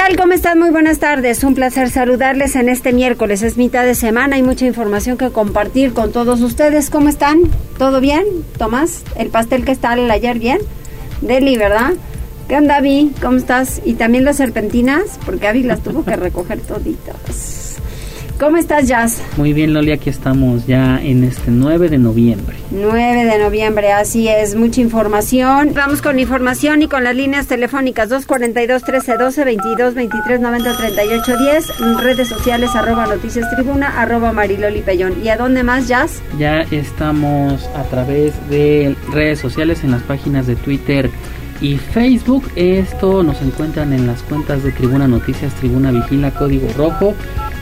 Tal? ¿Cómo están? Muy buenas tardes. Un placer saludarles en este miércoles. Es mitad de semana. Hay mucha información que compartir con todos ustedes. ¿Cómo están? ¿Todo bien? Tomás, el pastel que está ayer bien. Deli, ¿verdad? ¿Qué onda, Abby? ¿Cómo estás? Y también las serpentinas, porque Abby las tuvo que recoger toditas. ¿Cómo estás, Jazz? Muy bien, Loli, aquí estamos ya en este 9 de noviembre. 9 de noviembre, así es, mucha información. Vamos con información y con las líneas telefónicas 242-1312, 22 23 90 38 10, redes sociales arroba noticias tribuna, arroba mariloli pellón. ¿Y a dónde más, Jazz? Ya estamos a través de redes sociales en las páginas de Twitter y Facebook. Esto nos encuentran en las cuentas de Tribuna Noticias, Tribuna Vigila, Código Rojo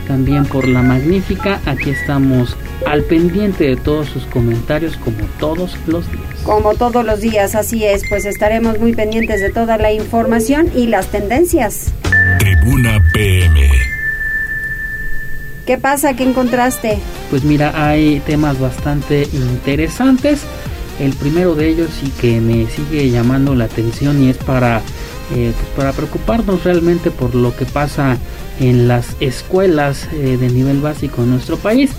también por la magnífica. Aquí estamos al pendiente de todos sus comentarios como todos los días. Como todos los días, así es, pues estaremos muy pendientes de toda la información y las tendencias. Tribuna PM. ¿Qué pasa? ¿Qué encontraste? Pues mira, hay temas bastante interesantes. El primero de ellos y que me sigue llamando la atención y es para, eh, pues para preocuparnos realmente por lo que pasa en las escuelas eh, de nivel básico en nuestro país.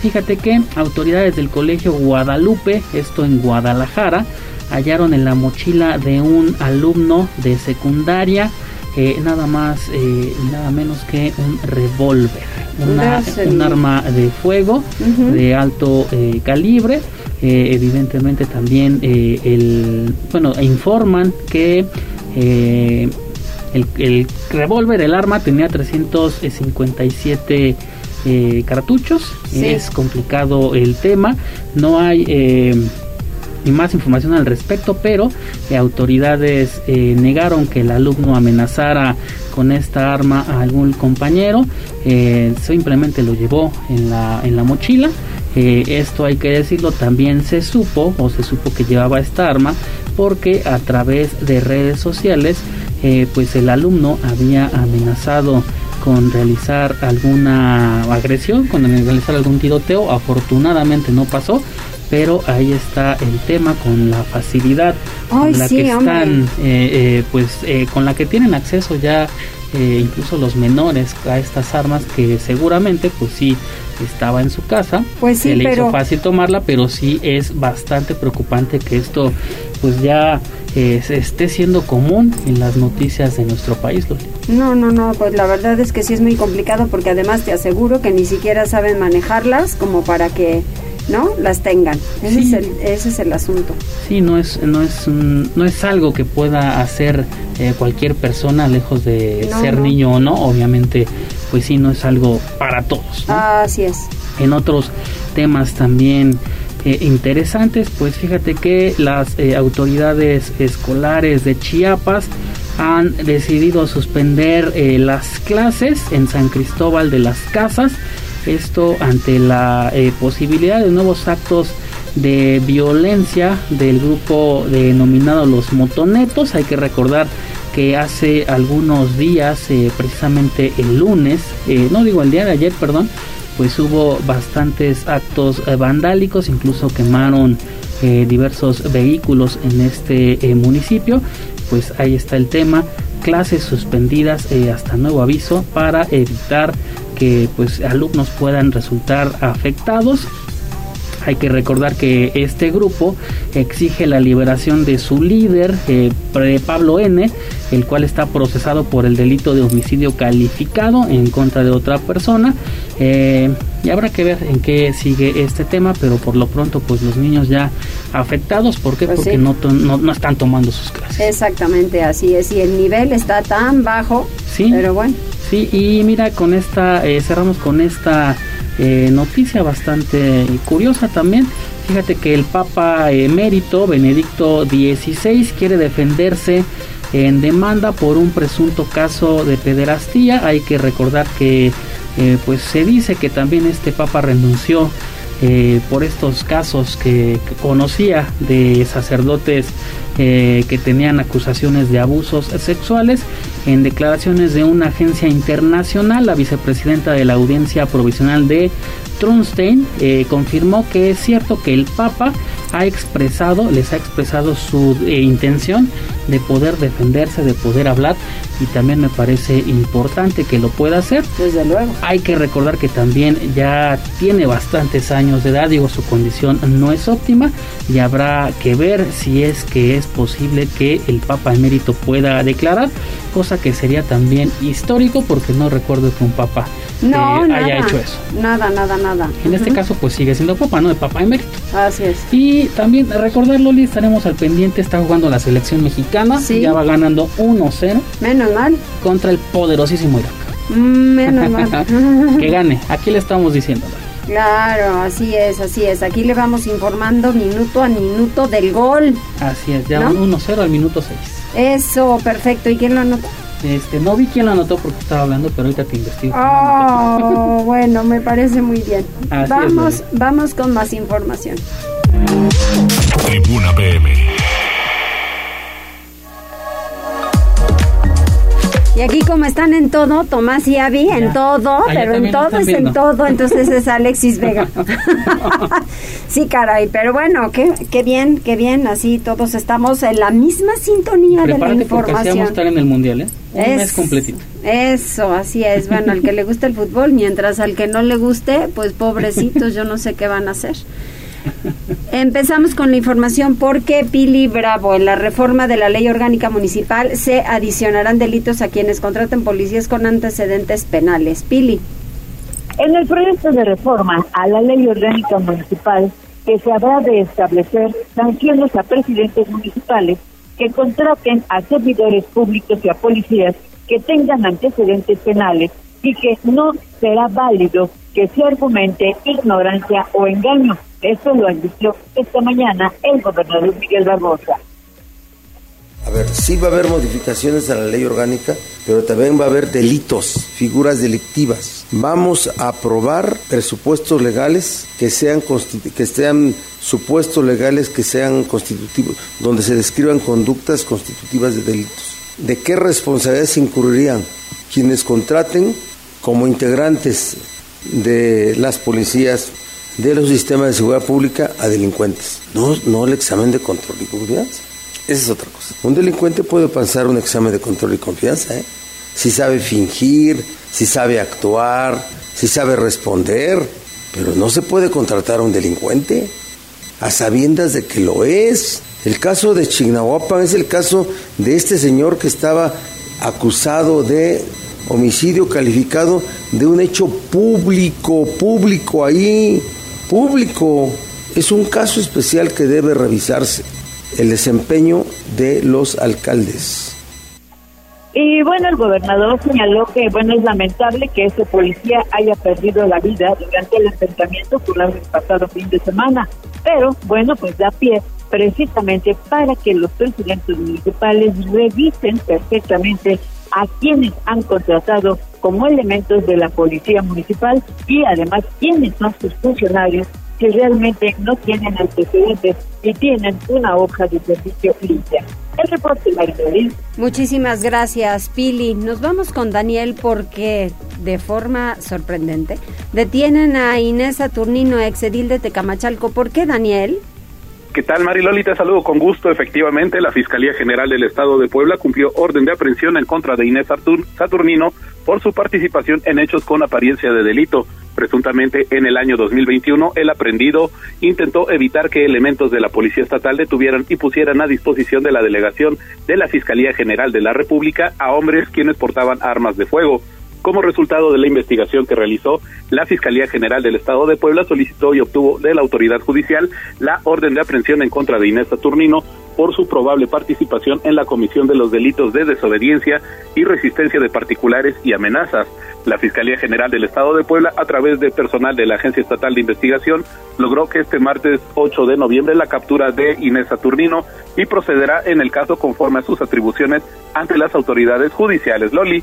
Fíjate que autoridades del colegio Guadalupe, esto en Guadalajara, hallaron en la mochila de un alumno de secundaria eh, nada más eh, nada menos que un revólver, un arma de fuego de alto calibre. evidentemente también el bueno informan que el, revólver, el arma, tenía 357 eh, cartuchos. Es complicado el tema. No hay eh, más información al respecto, pero eh, autoridades eh, negaron que el alumno amenazara con esta arma a algún compañero. simplemente lo llevó en la, en la mochila. esto hay que decirlo, también se supo o se supo que llevaba esta arma porque a través de redes sociales eh, pues el alumno había amenazado con realizar alguna agresión, con realizar algún tiroteo. Afortunadamente no pasó, pero ahí está el tema con la facilidad con la que están, eh, eh, pues con la que tienen acceso ya incluso los menores a estas armas que seguramente pues sí estaba en su casa. Pues sí, se le hizo fácil tomarla, pero sí es bastante preocupante que esto pues ya eh, esté siendo común en las noticias de nuestro país. No, no, no, pues la verdad es que sí es muy complicado porque además te aseguro que ni siquiera saben manejarlas como para que no las tengan. Ese, es, el, ese es el asunto. Sí, no es no es no es algo que pueda hacer eh, cualquier persona lejos de ser niño o no. Obviamente, pues sí, no es algo para todos. Así es. En otros temas también eh, interesantes, pues fíjate que las eh, autoridades escolares de Chiapas han decidido suspender eh, las clases en San Cristóbal de las Casas, esto ante la posibilidad de nuevos actos de violencia del grupo denominado los motonetos. Hay que recordar que hace algunos días, precisamente el lunes, no digo el día de ayer, perdón, pues hubo bastantes actos eh, vandálicos, incluso quemaron eh, diversos vehículos en este eh, municipio. Pues ahí está el tema, clases suspendidas hasta nuevo aviso para evitar que pues alumnos puedan resultar afectados hay que recordar que este grupo exige la liberación de su líder, eh, Pablo N., el cual está procesado por el delito de homicidio calificado en contra de otra persona. Eh, y habrá que ver en qué sigue este tema, pero por lo pronto, pues los niños ya afectados, ¿por qué? Pues Porque no, no, están tomando sus clases. Exactamente, así es, y el nivel está tan bajo, sí, pero bueno. Sí, y mira, con esta, eh, cerramos con esta eh, noticia bastante curiosa también. Fíjate que el Papa emérito Benedicto XVI quiere defenderse en demanda por un presunto caso de pederastía. Hay que recordar que eh, pues se dice que también este papa renunció eh, por estos casos que, conocía de sacerdotes eh, que tenían acusaciones de abusos sexuales. En declaraciones de una agencia internacional, la vicepresidenta de la Audiencia Provisional de Trunstein eh, confirmó que es cierto que el Papa ha expresado, les ha expresado su eh, intención de poder defenderse, de poder hablar y también me parece importante que lo pueda hacer. Desde luego. Hay que recordar que también ya tiene bastantes años de edad, digo, su condición no es óptima y habrá que ver si es que es posible que el Papa emérito pueda declarar, cosa que sería también histórico porque no recuerdo que un Papa no, eh, haya hecho eso. Nada, nada, nada. En este caso pues sigue siendo Papa, ¿no? De Papa emérito. Así es. Y también recordar, Loli, estaremos al pendiente, está jugando la selección mexicana, ya va ganando 1-0. Menos mal. Contra el poderosísimo Irak. Mm, menos mal. que gane, aquí le estamos diciendo. Claro, así es, así es. Aquí le vamos informando minuto a minuto del gol. Así es, ya ¿no? 1-0 al minuto 6. Eso, perfecto. ¿Y quién lo anotó? Este, no vi quién lo anotó porque estaba hablando, pero ahorita te investigo. Oh, bueno, me parece muy bien. vamos, vamos con más información. Tribuna PM. Aquí como están en todo, Tomás y Avi, en todo, pero en todo es en todo, entonces es Alexis Vega. sí, caray, pero bueno, qué, qué bien, qué bien, así todos estamos en la misma sintonía de la información. Porque estar en el Mundial, ¿eh? Un es, mes completito. Eso, así es. Bueno, al que le gusta el fútbol, mientras al que no le guste, pues pobrecitos, yo no sé qué van a hacer. Empezamos con la información porque Pili Bravo, en la reforma de la ley orgánica municipal se adicionarán delitos a quienes contraten policías con antecedentes penales. Pili. En el proyecto de reforma a la ley orgánica municipal que se habrá de establecer sanciones a presidentes municipales que contraten a servidores públicos y a policías que tengan antecedentes penales y que no será válido que se argumente ignorancia o engaño esto lo advirtió esta mañana el gobernador Miguel Barbosa. A ver, sí va a haber modificaciones a la ley orgánica, pero también va a haber delitos, figuras delictivas. Vamos a aprobar presupuestos legales que sean que sean supuestos legales que sean constitutivos, donde se describan conductas constitutivas de delitos. ¿De qué responsabilidades incurrirían quienes contraten como integrantes de las policías de los sistemas de seguridad pública a delincuentes, no, no el examen de control y confianza. Esa es otra cosa. Un delincuente puede pasar un examen de control y confianza, ¿eh? si sabe fingir, si sabe actuar, si sabe responder, pero no se puede contratar a un delincuente a sabiendas de que lo es. El caso de Chignahuapan es el caso de este señor que estaba acusado de homicidio calificado de un hecho público, público ahí público. Es un caso especial que debe revisarse, el desempeño de los alcaldes. Y bueno, el gobernador señaló que bueno es lamentable que ese policía haya perdido la vida durante el enfrentamiento ocurrido el pasado fin de semana, pero bueno, pues da pie precisamente para que los presidentes municipales revisen perfectamente a quienes han contratado como elementos de la policía municipal y además quiénes son sus funcionarios que realmente no tienen antecedentes y tienen una hoja de servicio limpia. El reporte, María Muchísimas gracias, Pili. Nos vamos con Daniel porque, de forma sorprendente, detienen a Inés Saturnino, exedil de Tecamachalco. ¿Por qué, Daniel? ¿Qué tal, Mariloli? Te saludo con gusto. Efectivamente, la Fiscalía General del Estado de Puebla cumplió orden de aprehensión en contra de Inés Saturnino por su participación en hechos con apariencia de delito. Presuntamente, en el año 2021, el aprendido intentó evitar que elementos de la Policía Estatal detuvieran y pusieran a disposición de la delegación de la Fiscalía General de la República a hombres quienes portaban armas de fuego. Como resultado de la investigación que realizó, la Fiscalía General del Estado de Puebla solicitó y obtuvo de la autoridad judicial la orden de aprehensión en contra de Inés Saturnino por su probable participación en la comisión de los delitos de desobediencia y resistencia de particulares y amenazas. La Fiscalía General del Estado de Puebla, a través de personal de la Agencia Estatal de Investigación, logró que este martes 8 de noviembre la captura de Inés Saturnino y procederá en el caso conforme a sus atribuciones ante las autoridades judiciales. Loli.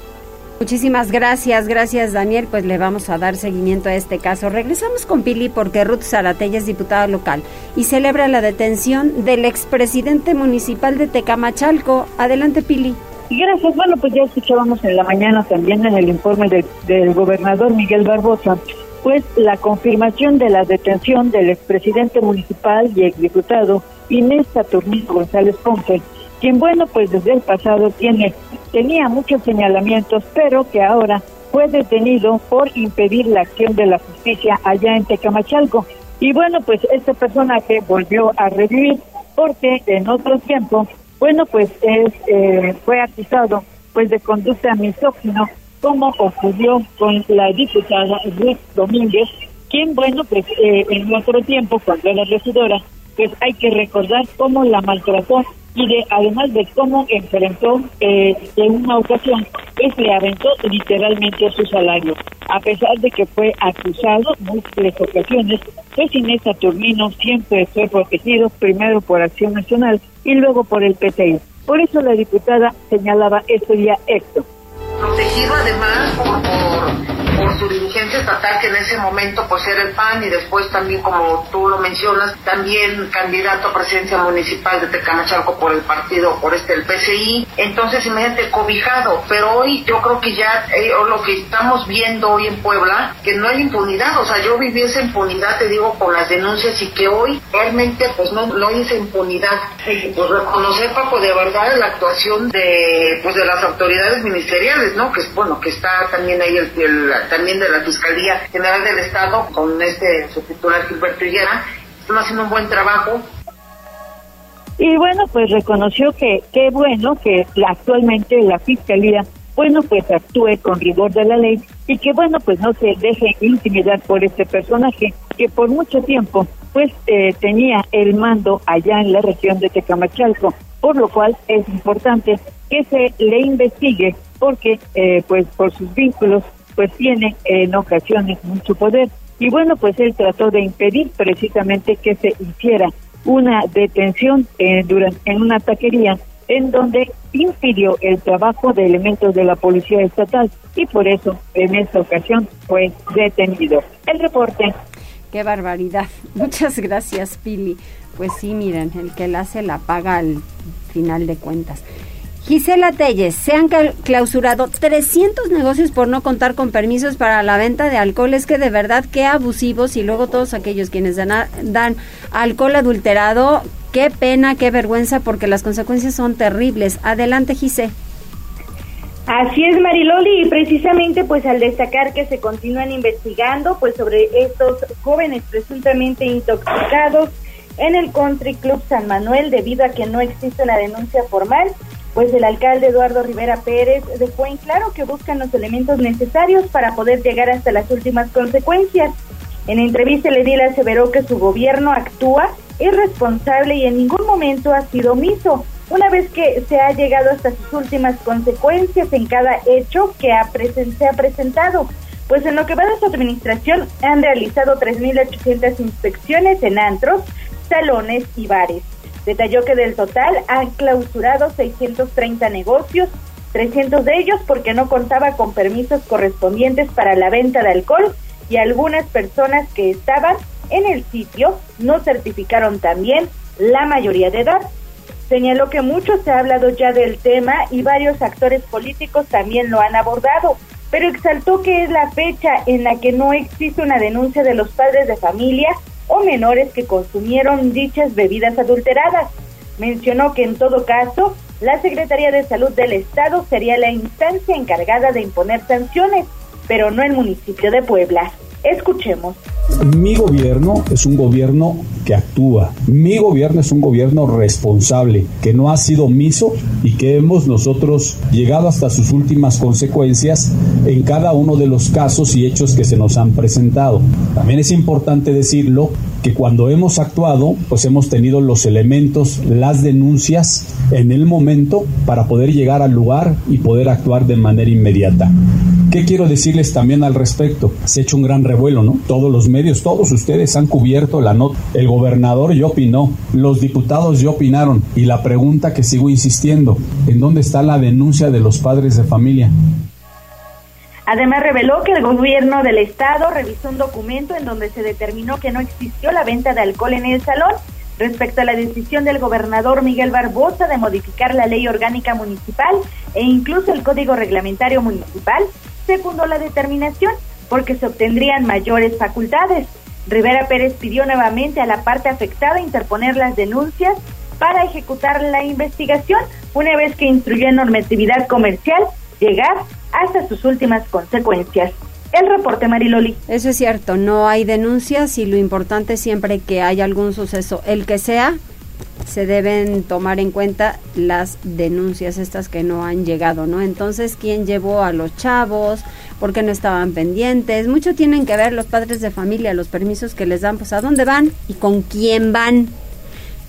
Muchísimas gracias, gracias Daniel. Pues le vamos a dar seguimiento a este caso. Regresamos con Pili porque Ruth Zaratella es diputada local y celebra la detención del expresidente municipal de Tecamachalco. Adelante, Pili. Gracias. Bueno, pues ya escuchábamos en la mañana también en el informe del gobernador Miguel Barbosa, pues la confirmación de la detención del expresidente municipal y exdiputado Inés Saturnino González Ponce, quien bueno, pues desde el pasado tiene tenía muchos señalamientos, pero que ahora fue detenido por impedir la acción de la justicia allá en Tecamachalco. Y bueno, pues este personaje volvió a revivir porque en otro tiempo, bueno, pues es, eh, fue acusado pues de conducta misógino, como ocurrió con la diputada Ruth Domínguez, quien, bueno, pues eh, en otro tiempo, cuando era regidora, pues hay que recordar cómo la maltrató y de además de cómo enfrentó eh, en una ocasión pues le aventó literalmente su salario a pesar de que fue acusado múltiples ocasiones pues Inés Saturnino siempre fue protegido primero por Acción Nacional y luego por el PTI por eso la diputada señalaba este día esto. Protegido además por por su dirigencia estatal que en ese momento pues era el PAN y después también como tú lo mencionas también candidato a presidencia municipal de Tecamachalco por el partido por este el PCI entonces imagínate cobijado. Pero hoy yo creo que ya eh, lo que estamos viendo hoy en Puebla que no hay impunidad. O sea yo viví esa impunidad te digo con las denuncias y que hoy realmente pues no, no hay esa impunidad. Pues reconocer Paco de verdad la actuación de pues de las autoridades ministeriales no que es bueno que está también ahí el, el también de la Fiscalía General del Estado, con este su titular Gilberto Higuera, están haciendo un buen trabajo. Y bueno, pues reconoció que qué bueno que actualmente la Fiscalía, bueno, pues actúe con rigor de la ley y que bueno, pues no se deje intimidar por este personaje que por mucho tiempo pues eh, tenía el mando allá en la región de Tecamachalco, por lo cual es importante que se le investigue porque eh, pues por sus vínculos pues tiene en ocasiones mucho poder. Y bueno, pues él trató de impedir precisamente que se hiciera una detención eh, durante, en una taquería en donde impidió el trabajo de elementos de la policía estatal y por eso en esta ocasión fue detenido. El reporte. Qué barbaridad. Muchas gracias, Pili. Pues sí, miren, el que la hace la paga al final de cuentas. Gisela Telles, se han clausurado 300 negocios por no contar con permisos para la venta de alcohol. Es que de verdad, qué abusivos. Y luego todos aquellos quienes dan, alcohol adulterado, qué pena, qué vergüenza, porque las consecuencias son terribles. Adelante, Gise. Así es, Mariloli, y precisamente pues al destacar que se continúan investigando pues sobre estos jóvenes presuntamente intoxicados en el Country Club San Manuel debido a que no existe una denuncia formal, pues el alcalde Eduardo Rivera Pérez dejó en claro que buscan los elementos necesarios para poder llegar hasta las últimas consecuencias. En entrevista le di aseveró que su gobierno actúa irresponsable y en ningún momento ha sido omiso, una vez que se ha llegado hasta sus últimas consecuencias en cada hecho que ha se ha presentado. Pues en lo que va de su administración han realizado 3.800 inspecciones en antros, salones y bares. Detalló que del total han clausurado 630 negocios, 300 de ellos porque no contaba con permisos correspondientes para la venta de alcohol y algunas personas que estaban en el sitio no certificaron también la mayoría de edad. Señaló que mucho se ha hablado ya del tema y varios actores políticos también lo han abordado, pero exaltó que es la fecha en la que no existe una denuncia de los padres de familia o menores que consumieron dichas bebidas adulteradas. Mencionó que en todo caso, la Secretaría de Salud del Estado sería la instancia encargada de imponer sanciones, pero no el municipio de Puebla. Escuchemos. Mi gobierno es un gobierno que actúa. Mi gobierno es un gobierno responsable, que no ha sido omiso y que hemos nosotros llegado hasta sus últimas consecuencias en cada uno de los casos y hechos que se nos han presentado. También es importante decirlo que cuando hemos actuado, pues hemos tenido los elementos, las denuncias en el momento para poder llegar al lugar y poder actuar de manera inmediata. ¿Qué quiero decirles también al respecto? Se ha hecho un gran revuelo, ¿no? Todos los medios, todos ustedes han cubierto la nota. El gobernador ya opinó, los diputados ya opinaron. Y la pregunta que sigo insistiendo, ¿en dónde está la denuncia de los padres de familia? Además reveló que el gobierno del estado revisó un documento en donde se determinó que no existió la venta de alcohol en el salón respecto a la decisión del gobernador Miguel Barbosa de modificar la ley orgánica municipal e incluso el código reglamentario municipal, secundó la determinación porque se obtendrían mayores facultades. Rivera Pérez pidió nuevamente a la parte afectada interponer las denuncias para ejecutar la investigación una vez que instruyó en normatividad comercial llegar hasta sus últimas consecuencias. El reporte Mariloli. Eso es cierto, no hay denuncias y lo importante siempre que haya algún suceso, el que sea, se deben tomar en cuenta las denuncias estas que no han llegado, ¿no? Entonces, ¿quién llevó a los chavos? ¿Por qué no estaban pendientes? Mucho tienen que ver los padres de familia, los permisos que les dan, pues a dónde van y con quién van.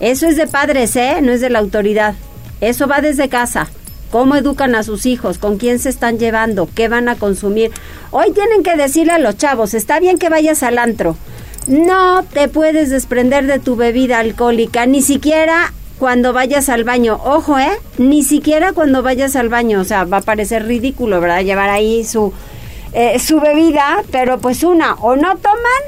Eso es de padres, ¿eh? No es de la autoridad. Eso va desde casa cómo educan a sus hijos, con quién se están llevando, qué van a consumir. Hoy tienen que decirle a los chavos, está bien que vayas al antro, no te puedes desprender de tu bebida alcohólica, ni siquiera cuando vayas al baño. Ojo, ¿eh? Ni siquiera cuando vayas al baño. O sea, va a parecer ridículo, ¿verdad? Llevar ahí su, eh, su bebida, pero pues una, o no toman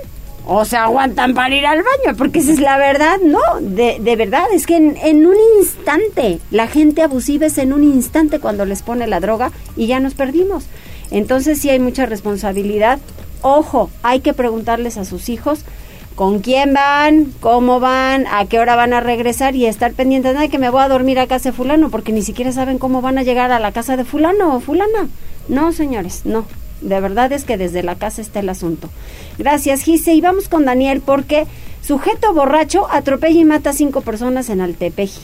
o se aguantan para ir al baño, porque esa es la verdad, ¿no? De, de verdad, es que en, en, un instante, la gente abusiva es en un instante cuando les pone la droga y ya nos perdimos. Entonces sí hay mucha responsabilidad. Ojo, hay que preguntarles a sus hijos con quién van, cómo van, a qué hora van a regresar y estar pendientes de que me voy a dormir a casa de fulano, porque ni siquiera saben cómo van a llegar a la casa de fulano o fulana. No, señores, no. De verdad es que desde la casa está el asunto. Gracias, Gise. Y vamos con Daniel porque sujeto borracho atropella y mata a cinco personas en Altepeji.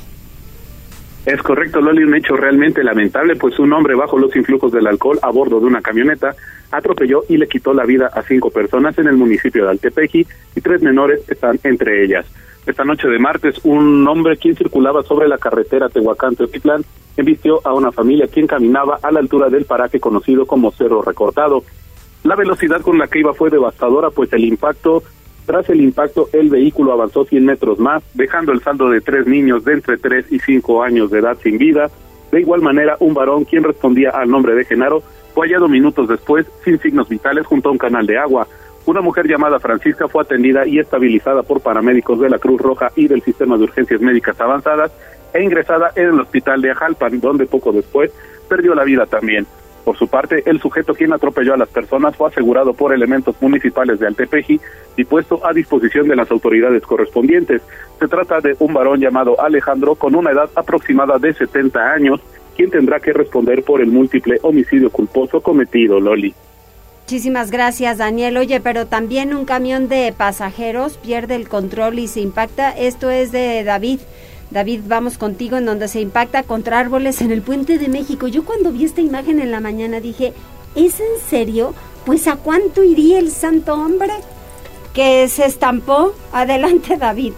Es correcto, Loli, un hecho realmente lamentable, pues un hombre bajo los influjos del alcohol a bordo de una camioneta atropelló y le quitó la vida a cinco personas en el municipio de Altepeji y tres menores están entre ellas. Esta noche de martes, un hombre quien circulaba sobre la carretera Tehuacán-Teotitlán embistió a una familia quien caminaba a la altura del paraje conocido como Cerro Recortado. La velocidad con la que iba fue devastadora, pues el impacto, tras el impacto, el vehículo avanzó 100 metros más, dejando el saldo de tres niños de entre 3 y 5 años de edad sin vida. De igual manera, un varón, quien respondía al nombre de Genaro, fue hallado minutos después sin signos vitales junto a un canal de agua. Una mujer llamada Francisca fue atendida y estabilizada por paramédicos de la Cruz Roja y del Sistema de Urgencias Médicas Avanzadas e ingresada en el hospital de Ajalpan, donde poco después perdió la vida también. Por su parte, el sujeto quien atropelló a las personas fue asegurado por elementos municipales de Altepeji y puesto a disposición de las autoridades correspondientes. Se trata de un varón llamado Alejandro con una edad aproximada de 70 años, quien tendrá que responder por el múltiple homicidio culposo cometido, Loli. Muchísimas gracias, Daniel. Oye, pero también un camión de pasajeros pierde el control y se impacta. Esto es de David. David, vamos contigo en donde se impacta contra árboles en el puente de México. Yo cuando vi esta imagen en la mañana dije, ¿es en serio? Pues a cuánto iría el santo hombre que se estampó. Adelante, David.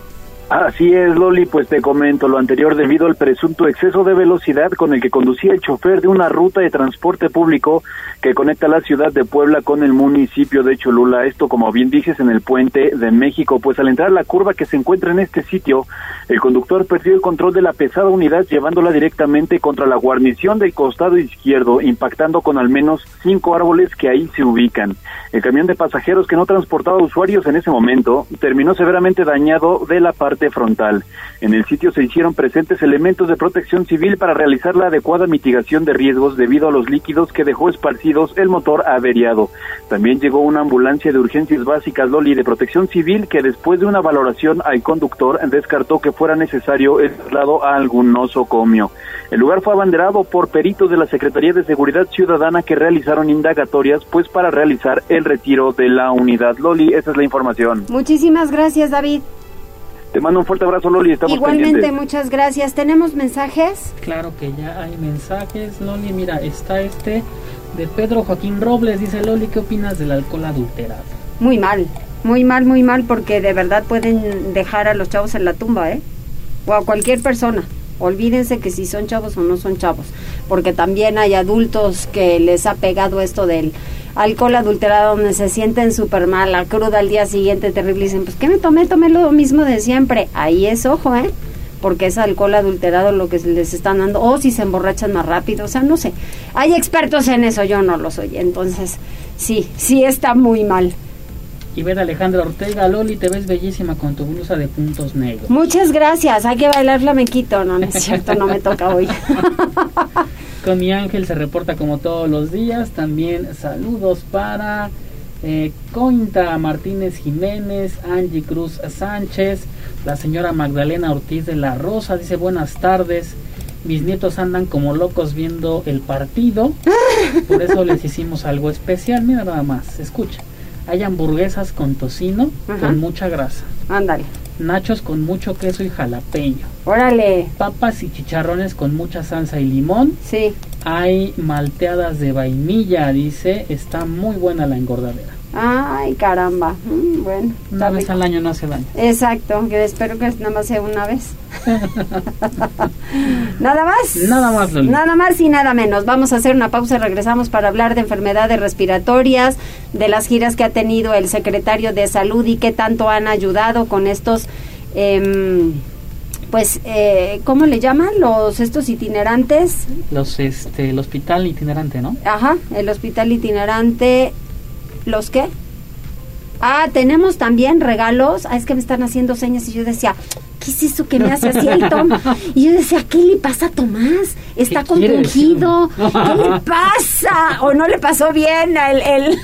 Así es, Loli, pues te comento lo anterior debido al presunto exceso de velocidad con el que conducía el chofer de una ruta de transporte público que conecta la ciudad de Puebla con el municipio de Cholula. Esto, como bien dices, en el puente de México. Pues al entrar a la curva que se encuentra en este sitio, el conductor perdió el control de la pesada unidad llevándola directamente contra la guarnición del costado izquierdo, impactando con al menos cinco árboles que ahí se ubican. El camión de pasajeros que no transportaba usuarios en ese momento terminó severamente dañado de la parte frontal. En el sitio se hicieron presentes elementos de protección civil para realizar la adecuada mitigación de riesgos debido a los líquidos que dejó esparcidos el motor averiado. También llegó una ambulancia de urgencias básicas Loli de protección civil que después de una valoración al conductor descartó que fuera necesario el traslado a algún nosocomio. El lugar fue abanderado por peritos de la Secretaría de Seguridad Ciudadana que realizaron indagatorias pues para realizar el retiro de la unidad. Loli, esa es la información. Muchísimas gracias, David. Te mando un fuerte abrazo, Loli. Estamos Igualmente, muchas gracias. ¿Tenemos mensajes? Claro que ya hay mensajes, Loli. Mira, está este de Pedro Joaquín Robles. Dice Loli, ¿qué opinas del alcohol adulterado? Muy mal, muy mal, muy mal, porque de verdad pueden dejar a los chavos en la tumba, ¿eh? O a cualquier persona. Olvídense que si son chavos o no son chavos, porque también hay adultos que les ha pegado esto del alcohol adulterado donde se sienten súper mal, la cruda al día siguiente terrible dicen, pues ¿qué me tomé? Tomé lo mismo de siempre. Ahí es ojo, ¿eh? porque es alcohol adulterado lo que les están dando, o si se emborrachan más rápido, o sea, no sé. Hay expertos en eso, yo no lo soy, entonces sí, sí está muy mal. Y ver Alejandra Ortega, Loli, te ves bellísima con tu blusa de puntos negros. Muchas gracias, hay que bailar flamenquito, no, no es cierto, no me toca hoy. con mi ángel se reporta como todos los días, también saludos para eh, Cointa Martínez Jiménez, Angie Cruz Sánchez, la señora Magdalena Ortiz de la Rosa, dice buenas tardes. Mis nietos andan como locos viendo el partido, por eso les hicimos algo especial. Mira nada más, escucha. Hay hamburguesas con tocino, con mucha grasa. Ándale. Nachos con mucho queso y jalapeño. Órale. Papas y chicharrones con mucha salsa y limón. Sí. Hay malteadas de vainilla, dice. Está muy buena la engordadera. Ay, caramba. Mm, bueno. Una vez al año no hace daño. Exacto, que espero que nada más sea una vez. nada más. Nada más, Nada más y nada menos. Vamos a hacer una pausa y regresamos para hablar de enfermedades respiratorias, de las giras que ha tenido el secretario de salud y qué tanto han ayudado con estos... Eh, pues, eh, ¿cómo le llaman? Los estos itinerantes. Los, este, el hospital itinerante, ¿no? Ajá, el hospital itinerante ¿Los qué? Ah, tenemos también regalos. Ah, es que me están haciendo señas y yo decía, ¿qué es eso que me hace así el Tom? Y yo decía, ¿qué le pasa a Tomás? Está compungido. ¿Qué le pasa? ¿O no le pasó bien el, el,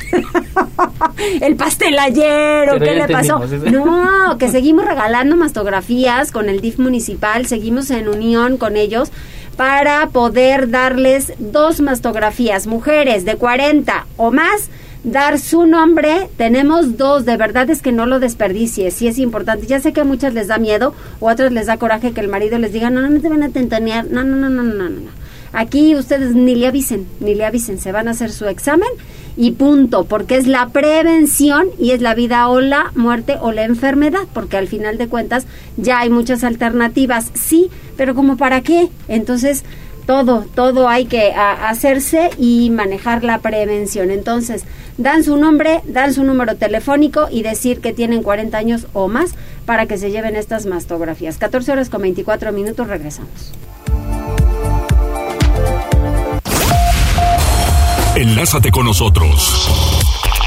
el pastel ayer? ¿O qué le pasó? No, que seguimos regalando mastografías con el DIF municipal. Seguimos en unión con ellos para poder darles dos mastografías. Mujeres de 40 o más dar su nombre. Tenemos dos, de verdad es que no lo desperdicies, sí es importante. Ya sé que a muchas les da miedo o a otras les da coraje que el marido les diga, no, no, no te van a tentanear, no, no, no, no, no, no, no. Aquí ustedes ni le avisen, ni le avisen, se van a hacer su examen y punto, porque es la prevención y es la vida o la muerte o la enfermedad, porque al final de cuentas ya hay muchas alternativas, sí, pero como para qué? Entonces, todo, todo hay que hacerse y manejar la prevención. Entonces, dan su nombre, dan su número telefónico y decir que tienen 40 años o más para que se lleven estas mastografías. 14 horas con 24 minutos, regresamos. Enlázate con nosotros.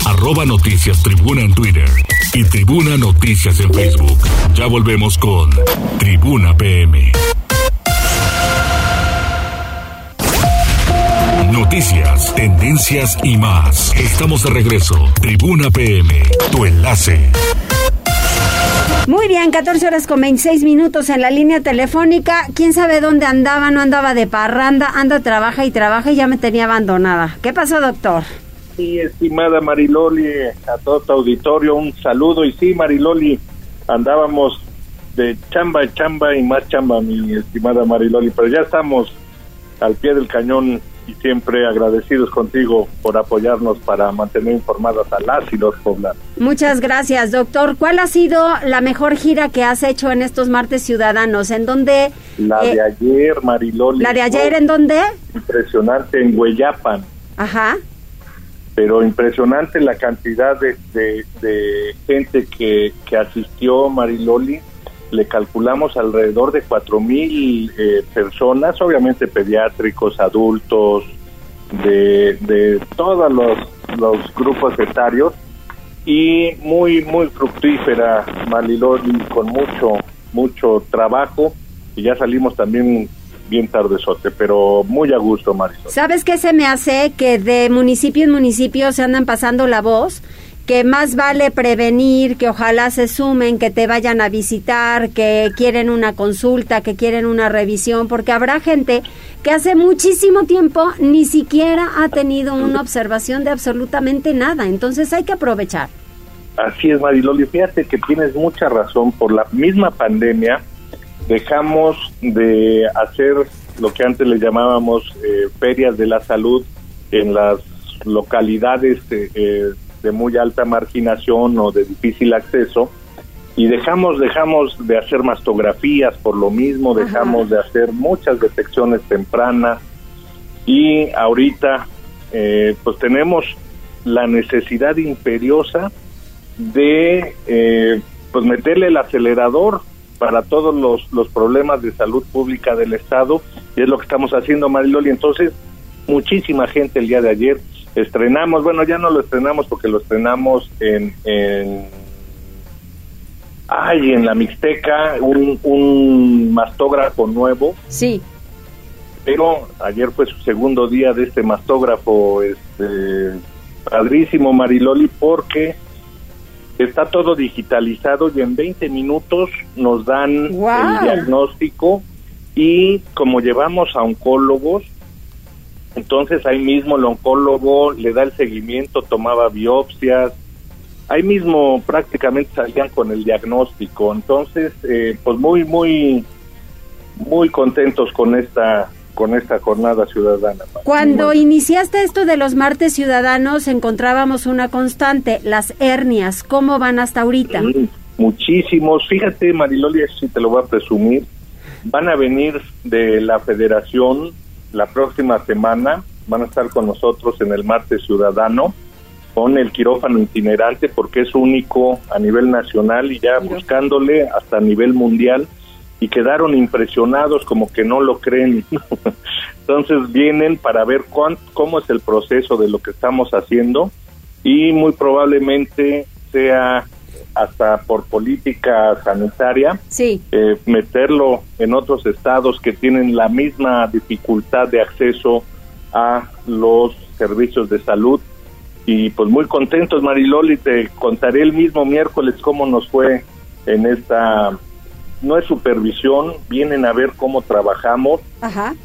Arroba Noticias Tribuna en Twitter y Tribuna Noticias en Facebook. Ya volvemos con Tribuna PM. Noticias, tendencias y más. Estamos de regreso. Tribuna PM, tu enlace. Muy bien, 14 horas con 26 minutos en la línea telefónica. ¿Quién sabe dónde andaba? No andaba de parranda, anda, trabaja y trabaja y ya me tenía abandonada. ¿Qué pasó, doctor? Sí, estimada Mariloli, a todo tu auditorio un saludo. Y sí, Mariloli, andábamos de chamba chamba y más chamba, mi estimada Mariloli, pero ya estamos al pie del cañón y siempre agradecidos contigo por apoyarnos para mantener informadas a las y los poblanos. Muchas gracias, doctor. ¿Cuál ha sido la mejor gira que has hecho en estos martes ciudadanos? ¿En dónde? La de eh, ayer, Mariloli. ¿La de ayer en dónde? Impresionante, en Hueyapan. Ajá. Pero impresionante la cantidad de, de, gente que, que asistió, Mariloli le calculamos alrededor de cuatro mil eh, personas, obviamente pediátricos, adultos, de, de todos los, los grupos etarios y muy muy fructífera Maliloli con mucho mucho trabajo y ya salimos también bien tardesote, pero muy a gusto, Marisol. ¿Sabes qué se me hace? Que de municipio en municipio se andan pasando la voz que más vale prevenir, que ojalá se sumen, que te vayan a visitar, que quieren una consulta, que quieren una revisión, porque habrá gente que hace muchísimo tiempo ni siquiera ha tenido una observación de absolutamente nada, entonces hay que aprovechar. Así es, Mariloli, fíjate que tienes mucha razón, por la misma pandemia dejamos de hacer lo que antes le llamábamos eh, ferias de la salud en las localidades eh, eh de muy alta marginación o de difícil acceso y dejamos dejamos de hacer mastografías por lo mismo dejamos de hacer muchas detecciones tempranas y ahorita eh, pues tenemos la necesidad imperiosa de eh, pues meterle el acelerador para todos los, los problemas de salud pública del Estado y es lo que estamos haciendo, Mariloli. Entonces, muchísima gente el día de ayer estrenamos, bueno, ya no lo estrenamos porque lo estrenamos en, en ay, en la Mixteca, un, un mastógrafo nuevo. Sí. Pero ayer fue su segundo día de este mastógrafo, este, padrísimo Mariloli, porque está todo digitalizado y en 20 minutos nos dan el diagnóstico y como llevamos a oncólogos, entonces ahí mismo el oncólogo le da el seguimiento, tomaba biopsias, ahí mismo prácticamente salían con el diagnóstico. Entonces, eh, pues muy, muy, muy contentos con esta con esta jornada ciudadana. Cuando iniciaste esto de los martes ciudadanos, encontrábamos una constante, las hernias. ¿Cómo van hasta ahorita? muchísimos. Fíjate, Mariloli, si te lo voy a presumir, van a venir de la federación la próxima semana, van a estar con nosotros en el martes ciudadano con el quirófano itinerante porque es único a nivel nacional y ya buscándole hasta a nivel mundial y quedaron impresionados como que no lo creen. Entonces vienen para ver cómo es el proceso de lo que estamos haciendo y muy probablemente sea hasta por política sanitaria, sí. Eh, meterlo en otros estados que tienen la misma dificultad de acceso a los servicios de salud. Y pues muy contentos Mariloli, te contaré el mismo miércoles cómo nos fue en esta, no es supervisión, vienen a ver cómo trabajamos.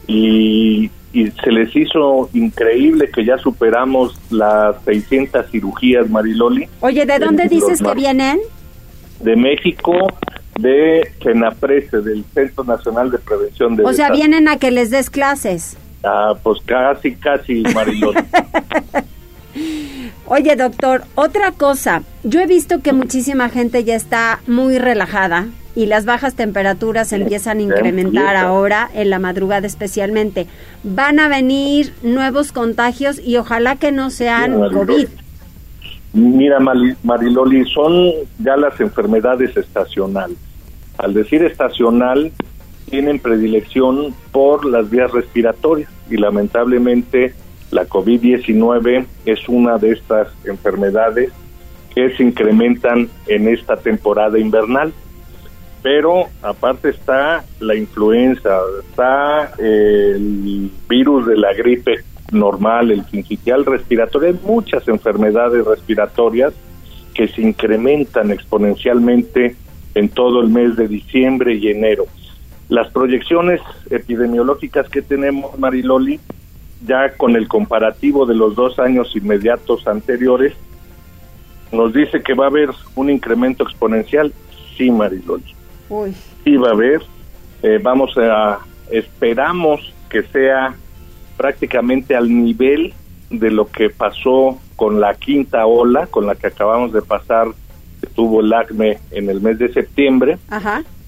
Y, y se les hizo increíble que ya superamos las 600 cirugías Mariloli. Oye, ¿de dónde dices que vienen? De México, de FENAPRESE, del Centro Nacional de Prevención de O sea, vienen a que les des clases. Ah, pues casi, casi, Mariloli. Oye, doctor, otra cosa, yo he visto que muchísima gente ya está muy relajada y las bajas temperaturas empiezan a incrementar ahora en la madrugada especialmente. Van a venir nuevos contagios y ojalá que no sean COVID. Mira, Mariloli, son ya las enfermedades estacionales. Al decir estacional, tienen predilección por las vías respiratorias y lamentablemente la COVID-19 es una de estas enfermedades que se incrementan en esta temporada invernal. Pero aparte está la influenza, está el virus de la gripe normal, el sincitial respiratorio, hay muchas enfermedades respiratorias que se incrementan exponencialmente en todo el mes de diciembre y enero. Las proyecciones epidemiológicas que tenemos, Mariloli, ya con el comparativo de los dos años inmediatos anteriores, nos dice que va a haber un incremento exponencial. Sí, Marilol. Sí va a haber. Eh, vamos a, esperamos que sea prácticamente al nivel de lo que pasó con la quinta ola, con la que acabamos de pasar, que tuvo el ACME en el mes de septiembre.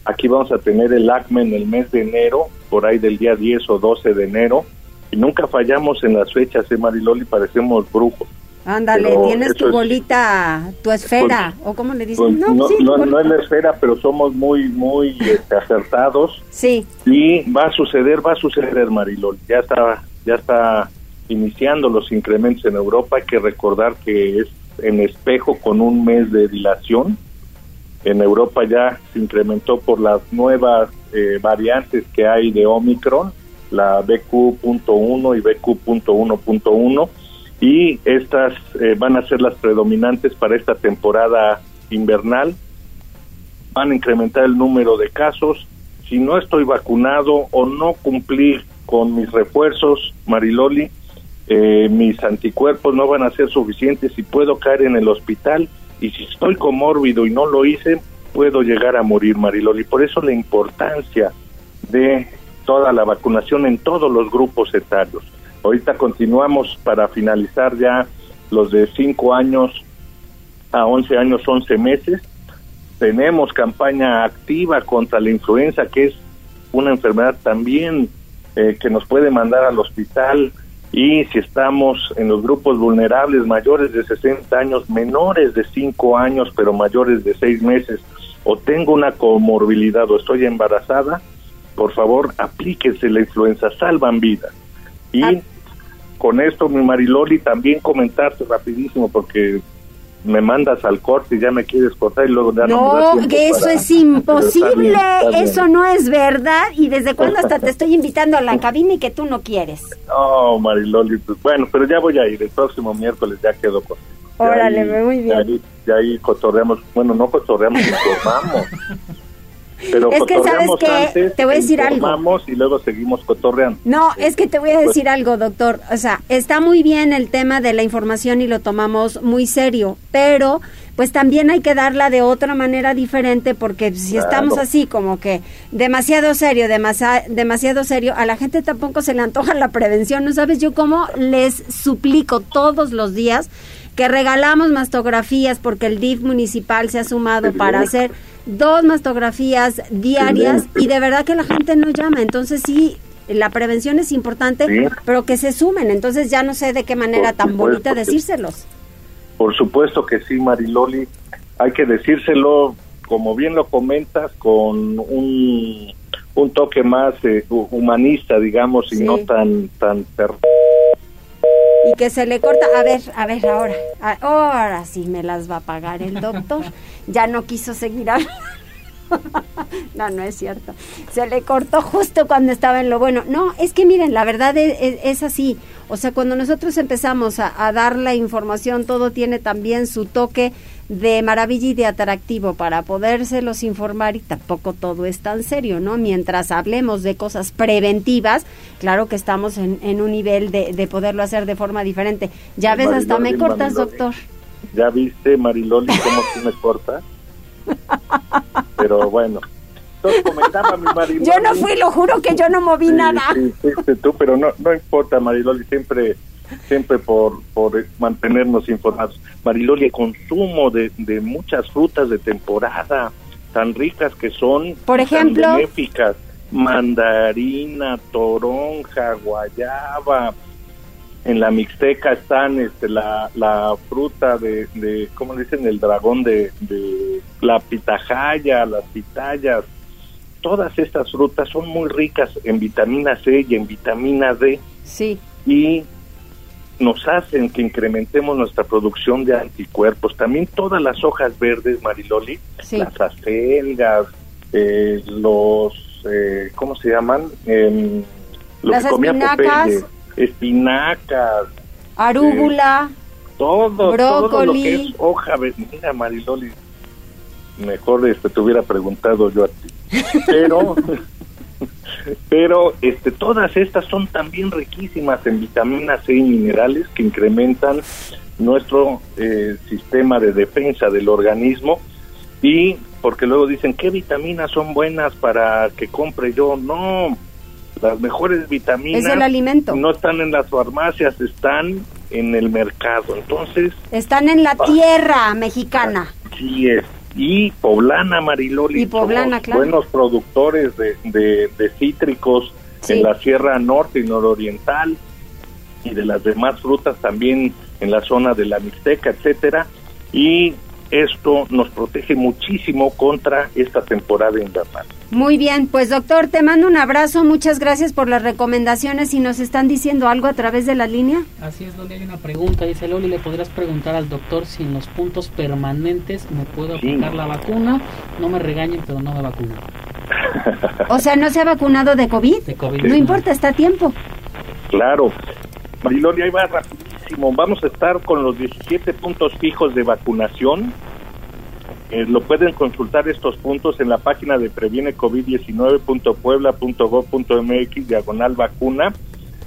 Aquí vamos a tener el ACME en el mes de enero, por ahí del día 10 o 12 de enero y nunca fallamos en las fechas, ¿eh, Mariloli? Parecemos brujos. Ándale, tienes tu bolita, tu esfera, pues, o cómo le dicen. Pues, no, no, es la esfera, pero somos muy, muy este, acertados. Sí. Y va a suceder, va a suceder, Mariloli. Ya está, ya está iniciando los incrementos en Europa. Hay que recordar que es en espejo con un mes de dilación. En Europa ya se incrementó por las nuevas eh, variantes que hay de Omicron la BQ.1 y BQ.1.1 y estas eh, van a ser las predominantes para esta temporada invernal. Van a incrementar el número de casos. Si no estoy vacunado o no cumplí con mis refuerzos, Mariloli, eh, mis anticuerpos no van a ser suficientes y puedo caer en el hospital. Y si estoy comórbido y no lo hice, puedo llegar a morir, Mariloli. Por eso la importancia de toda la vacunación en todos los grupos etarios. Ahorita continuamos para finalizar ya los de 5 años a 11 años, 11 meses. Tenemos campaña activa contra la influenza, que es una enfermedad también eh, que nos puede mandar al hospital. Y si estamos en los grupos vulnerables mayores de 60 años, menores de 5 años, pero mayores de 6 meses, o tengo una comorbilidad o estoy embarazada, por favor aplíquese la influenza, salvan vidas. Y Ah. Con esto, mi Mariloli, también comentarte rapidísimo porque me mandas al corte y ya me quieres cortar y luego ya no, No, que eso para- es está imposible, bien, está bien. eso no es verdad. ¿Y desde cuándo hasta te estoy invitando a la cabina y que tú no quieres? No, Mariloli, pues, bueno, pero ya voy a ir, el próximo miércoles ya quedo con Órale, muy bien. Ya ahí, ya ahí cotorreamos, bueno, no cotorreamos, informamos. Pero Es que, ¿sabes antes, Te voy a decir algo. y luego seguimos cotorreando. No, es que te voy a Pues- decir algo, doctor. O sea, está muy bien el tema de la información y lo tomamos muy serio, pero pues también hay que darla de otra manera diferente porque si Claro. estamos así como que demasiado serio, demasa- demasiado serio, a la gente tampoco se le antoja la prevención. ¿No sabes yo cómo les suplico todos los días que regalamos mastografías porque el DIF municipal se ha sumado para hacer dos mastografías diarias y de verdad que la gente no llama. Entonces sí, la prevención es importante, Sí. pero que se sumen. Entonces ya no sé de qué manera Por tan supuesto bonita decírselos. Por supuesto que sí, Mariloli. Hay que decírselo, como bien lo comentas, con un, un toque más eh, hu- humanista, digamos, y Sí. no tan tan Y que se le corta, a ver, a ver, ahora, a- ahora sí me las va a pagar el doctor. Ya no quiso seguir hablando. No, no es cierto. Se le cortó justo cuando estaba en lo bueno. No, es que miren, la verdad es, es- es así. O sea, cuando nosotros empezamos a, a dar la información, todo tiene también su toque de maravilla y de atractivo para podérselos informar y tampoco todo es tan serio, ¿no? Mientras hablemos de cosas preventivas, claro que estamos en, en un nivel de, de poderlo hacer de forma diferente. Ya ves, hasta me cortas, Mariloli. doctor. ¿Ya viste, Mariloli, cómo sí me corta? Pero bueno. Entonces comentaba mi Mariloli. Yo no fui, lo juro que yo no moví Sí, nada. Sí, fuiste tú, pero no, no importa, Mariloli, siempre siempre por, por mantenernos informados. Mariloli, el consumo de, de muchas frutas de temporada, tan ricas que son, Por tan ejemplo. benéficas, mandarina, toronja, guayaba, en la mixteca están este, la, la fruta de, de, ¿cómo le dicen? El dragón de, de la pitahaya, las pitayas. Todas estas frutas son muy ricas en vitamina C y en vitamina D. Sí. Y nos hacen que incrementemos nuestra producción de anticuerpos. También todas las hojas verdes, Mariloli, Sí. las acelgas, eh, los, eh, ¿cómo se llaman? Em, lo Las que comía espinacas. Popeye, espinacas, Arúgula. todo, todo lo Brócoli. que es hoja verde. Mira, Mariloli, mejor este, te hubiera preguntado yo a ti. Pero, pero este, todas estas son también riquísimas en vitaminas C y minerales que incrementan nuestro eh, sistema de defensa del organismo y porque luego dicen qué vitaminas son buenas para que compre yo no las mejores vitaminas Es el alimento. no están en las farmacias están en el mercado entonces Están en la tierra mexicana. Sí es. Y Poblana, Mariloli. Y Poblana, somos claro. Buenos productores de, de, de cítricos Sí. en la Sierra Norte y Nororiental y de las demás frutas también en la zona de la Mixteca, etcétera. Y esto nos protege muchísimo contra esta temporada invernal. Muy bien, pues doctor, te mando un abrazo, muchas gracias por las recomendaciones y nos están diciendo algo a través de la línea. Así es, Loli, hay una pregunta. Dice Loli, ¿le podrás preguntar al doctor si en los puntos permanentes me puedo aplicar la vacuna? No me regañen, pero no me vacuno. O sea, ¿no se ha vacunado de COVID? De COVID, No importa, está a tiempo. Claro. Mariloli, ahí va Vamos a estar con los 17 puntos fijos de vacunación. Eh, lo pueden consultar estos puntos en la página de previenecovid19.puebla.gov.mx diagonal vacuna.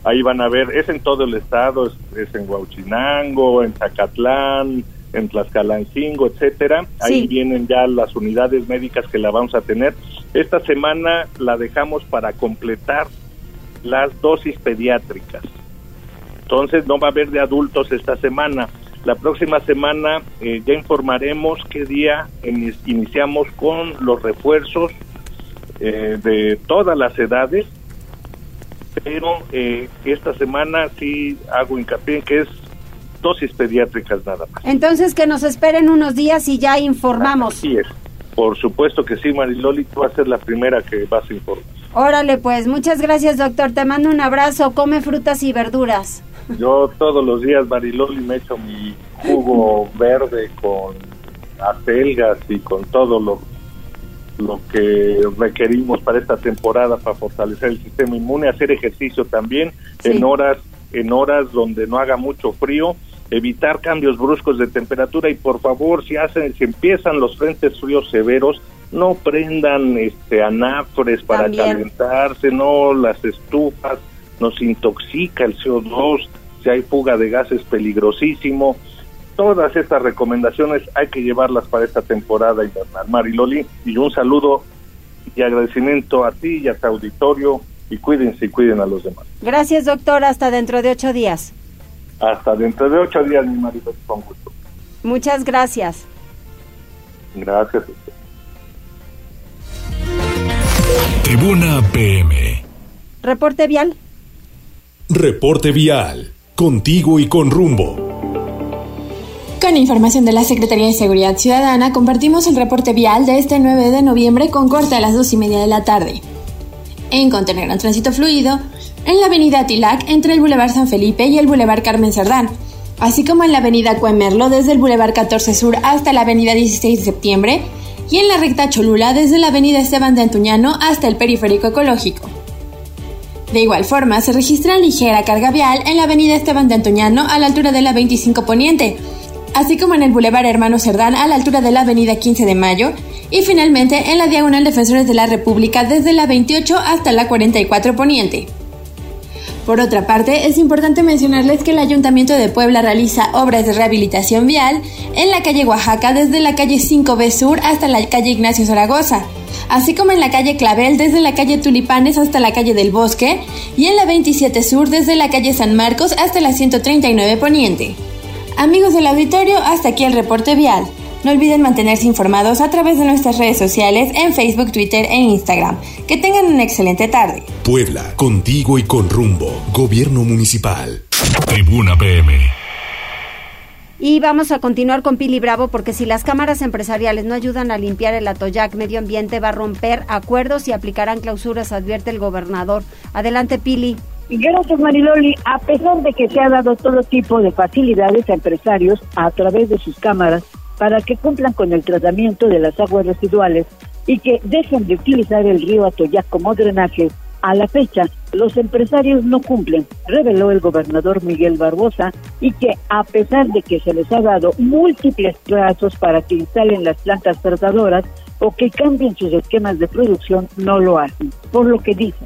Ahí van a ver, es en todo el estado, es, es en Huauchinango, en Zacatlán, en Tlaxcalancingo, etcétera. Ahí vienen ya las unidades médicas que la vamos a tener. Esta semana la dejamos para completar las dosis pediátricas. Entonces no va a haber de adultos esta semana. La próxima semana eh, ya informaremos qué día ini- iniciamos con los refuerzos eh, de todas las edades, pero eh, esta semana sí hago hincapié en que es dosis pediátricas nada más. Entonces que nos esperen unos días y ya informamos. Así es. Por supuesto que sí, Mariloli, tú vas a ser la primera que vas a informar. Órale, pues muchas gracias, doctor. Te mando un abrazo. Come frutas y verduras. Yo todos los días, Mariloli, me echo mi jugo verde con acelgas y con todo lo, lo que requerimos para esta temporada para fortalecer el sistema inmune, hacer ejercicio también en horas en horas donde no haga mucho frío, evitar cambios bruscos de temperatura y por favor, si hacen si empiezan los frentes fríos severos, no prendan este anafres para calentarse, no las estufas, nos intoxica el CO2, si hay fuga de gases peligrosísimo. Todas estas recomendaciones hay que llevarlas para esta temporada invernal. Mariloli, y un saludo y agradecimiento a ti y a tu auditorio y cuídense y cuiden a los demás. Gracias, doctor. Hasta dentro de ocho días. Hasta dentro de ocho días, mi marido, con gusto. Muchas gracias. Gracias. Tribuna PM. Reporte vial. Reporte vial. Contigo y con rumbo. Con información de la Secretaría de Seguridad Ciudadana, compartimos el reporte vial de este 9 de noviembre con corte a las dos y media de la tarde. Encontrarán tránsito fluido en la avenida Tilac entre el Boulevard San Felipe y el Boulevard Carmen Cerdán, así como en la avenida Cuemerlo desde el Boulevard 14 Sur hasta la avenida 16 de septiembre y en la recta Cholula desde la avenida Esteban de Antuñano hasta el periférico ecológico. De igual forma, se registra ligera carga vial en la avenida Esteban de Antuñano a la altura de la 25 Poniente, así como en el Boulevard Hermano Cerdán a la altura de la avenida 15 de Mayo y finalmente en la Diagonal Defensores de la República desde la 28 hasta la 44 Poniente. Por otra parte, es importante mencionarles que el Ayuntamiento de Puebla realiza obras de rehabilitación vial en la calle Oaxaca desde la calle 5B Sur hasta la calle Ignacio Zaragoza, así como en la calle Clavel desde la calle Tulipanes hasta la calle del Bosque y en la 27 Sur desde la calle San Marcos hasta la 139 Poniente. Amigos del auditorio, hasta aquí el reporte vial. No olviden mantenerse informados a través de nuestras redes sociales en Facebook, Twitter e Instagram. Que tengan una excelente tarde. Puebla, contigo y con rumbo. Gobierno Municipal. Tribuna PM. Y vamos a continuar con Pili Bravo porque si las cámaras empresariales no ayudan a limpiar el Atoyac medio ambiente va a romper acuerdos y aplicarán clausuras, advierte el gobernador. Adelante Pili. Gracias Mariloli. A pesar de que se ha dado todo tipo de facilidades a empresarios a través de sus cámaras para que cumplan con el tratamiento de las aguas residuales y que dejen de utilizar el río Atoyac como drenaje, a la fecha, los empresarios no cumplen, reveló el gobernador Miguel Barbosa, y que a pesar de que se les ha dado múltiples plazos para que instalen las plantas tratadoras o que cambien sus esquemas de producción, no lo hacen. Por lo que dice,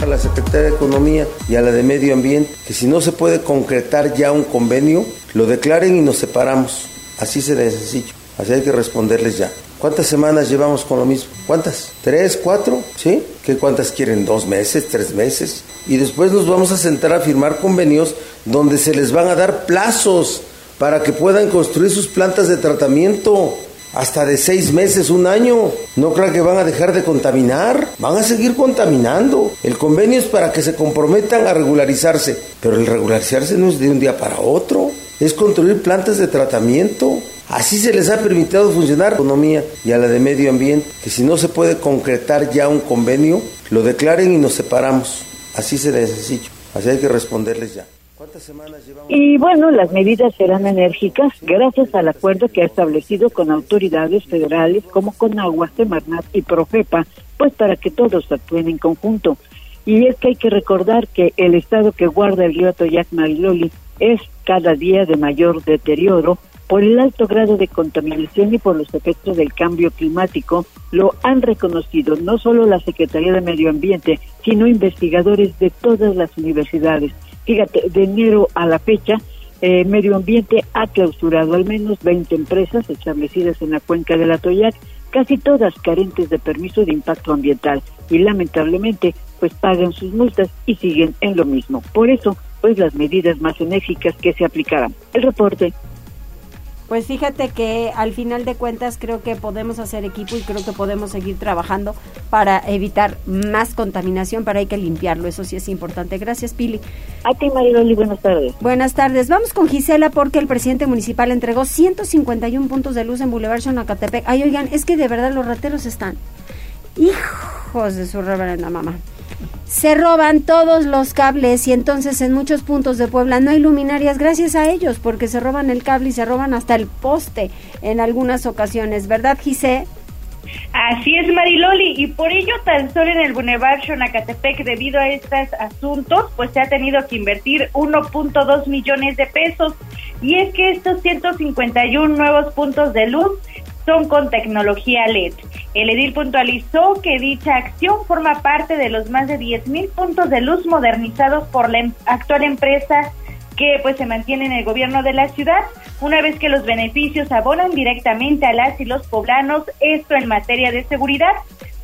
a la Secretaría de Economía y a la de Medio Ambiente que si no se puede concretar ya un convenio, lo declaren y nos separamos. Así se les sencillo. Así hay que responderles ya. ¿Cuántas semanas llevamos con lo mismo? ¿Cuántas? ¿Tres, cuatro? ¿Sí? ¿Qué cuántas quieren? ¿Dos meses? ¿Tres meses? Y después nos vamos a sentar a firmar convenios donde se les van a dar plazos para que puedan construir sus plantas de tratamiento. Hasta de seis meses, un año. No crean que van a dejar de contaminar. Van a seguir contaminando. El convenio es para que se comprometan a regularizarse. Pero el regularizarse no es de un día para otro es construir plantas de tratamiento. Así se les ha permitido funcionar la economía y a la de medio ambiente, que si no se puede concretar ya un convenio, lo declaren y nos separamos. Así se les sencillo. Así hay que responderles ya. Y bueno, las medidas serán enérgicas gracias al acuerdo que ha establecido con autoridades federales como Conagua, Semarnat y Profepa, pues para que todos actúen en conjunto. Y es que hay que recordar que el estado que guarda el río Toyac Mariloli es cada día de mayor deterioro por el alto grado de contaminación y por los efectos del cambio climático, lo han reconocido no solo la Secretaría de Medio Ambiente, sino investigadores de todas las universidades. Fíjate, de enero a la fecha, eh, Medio Ambiente ha clausurado al menos 20 empresas establecidas en la cuenca del Atoyac, casi todas carentes de permiso de impacto ambiental y lamentablemente pues pagan sus multas y siguen en lo mismo. Por eso, pues las medidas más enérgicas que se aplicarán. El reporte. Pues fíjate que al final de cuentas creo que podemos hacer equipo y creo que podemos seguir trabajando para evitar más contaminación, pero hay que limpiarlo, eso sí es importante. Gracias, Pili. A ti, Mariloli, buenas tardes. Buenas tardes. Vamos con Gisela porque el presidente municipal entregó 151 puntos de luz en Boulevard Xonacatepec. Ay, oigan, es que de verdad los rateros están hijos de su reverenda mamá se roban todos los cables y entonces en muchos puntos de Puebla no hay luminarias gracias a ellos porque se roban el cable y se roban hasta el poste en algunas ocasiones, ¿verdad Gise? Así es Mariloli y por ello tan solo en el Boulevard Xonacatepec debido a estos asuntos pues se ha tenido que invertir 1.2 millones de pesos y es que estos 151 nuevos puntos de luz son con tecnología LED. El edil puntualizó que dicha acción forma parte de los más de 10.000 puntos de luz modernizados por la em-, actual empresa que pues se mantiene en el gobierno de la ciudad, una vez que los beneficios abonan directamente a las y los poblanos, esto en materia de seguridad.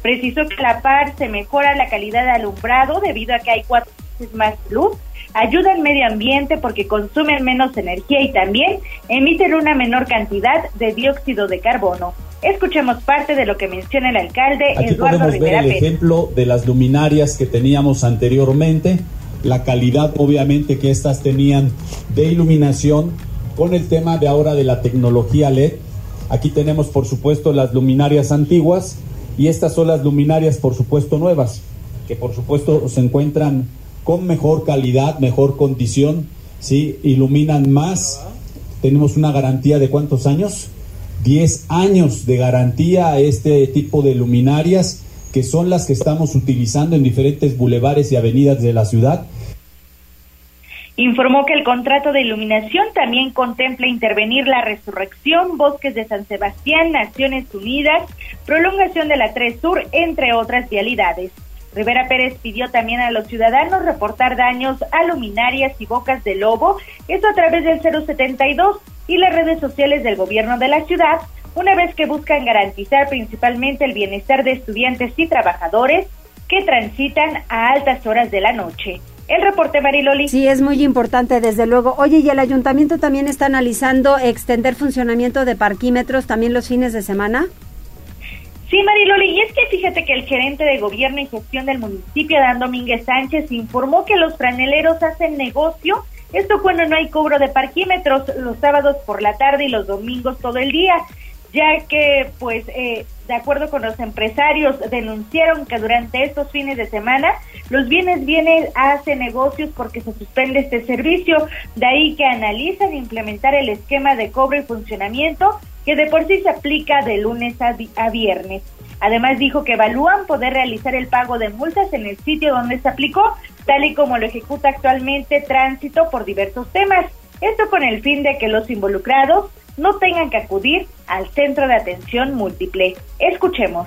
Precisó que a la par se mejora la calidad de alumbrado debido a que hay cuatro veces más luz ayuda al medio ambiente porque consumen menos energía y también emiten una menor cantidad de dióxido de carbono. Escuchemos parte de lo que menciona el alcalde Aquí podemos ver el ejemplo de las luminarias que teníamos anteriormente, la calidad obviamente que estas tenían de iluminación con el tema de ahora de la tecnología LED. Aquí tenemos por supuesto las luminarias antiguas y estas son las luminarias por supuesto nuevas, que por supuesto se encuentran con mejor calidad, mejor condición, ¿sí? iluminan más. Tenemos una garantía de cuántos años? 10 años de garantía a este tipo de luminarias que son las que estamos utilizando en diferentes bulevares y avenidas de la ciudad. Informó que el contrato de iluminación también contempla intervenir la resurrección, bosques de San Sebastián, Naciones Unidas, prolongación de la 3 Sur, entre otras vialidades. Rivera Pérez pidió también a los ciudadanos reportar daños a luminarias y bocas de lobo, esto a través del 072 y las redes sociales del gobierno de la ciudad, una vez que buscan garantizar principalmente el bienestar de estudiantes y trabajadores que transitan a altas horas de la noche. El reporte Mariloli. Sí, es muy importante, desde luego. Oye, ¿y el ayuntamiento también está analizando extender funcionamiento de parquímetros también los fines de semana? Sí, Mariloli, y es que fíjate que el gerente de gobierno y gestión del municipio, Dan Domínguez Sánchez, informó que los franeleros hacen negocio, esto cuando no hay cobro de parquímetros, los sábados por la tarde y los domingos todo el día, ya que, pues, eh, de acuerdo con los empresarios, denunciaron que durante estos fines de semana los bienes vienen hace negocios porque se suspende este servicio, de ahí que analizan implementar el esquema de cobro y funcionamiento que de por sí se aplica de lunes a, viernes. Además dijo que evalúan poder realizar el pago de multas en el sitio donde se aplicó, tal y como lo ejecuta actualmente Tránsito por diversos temas. Esto con el fin de que los involucrados no tengan que acudir al centro de atención múltiple. Escuchemos.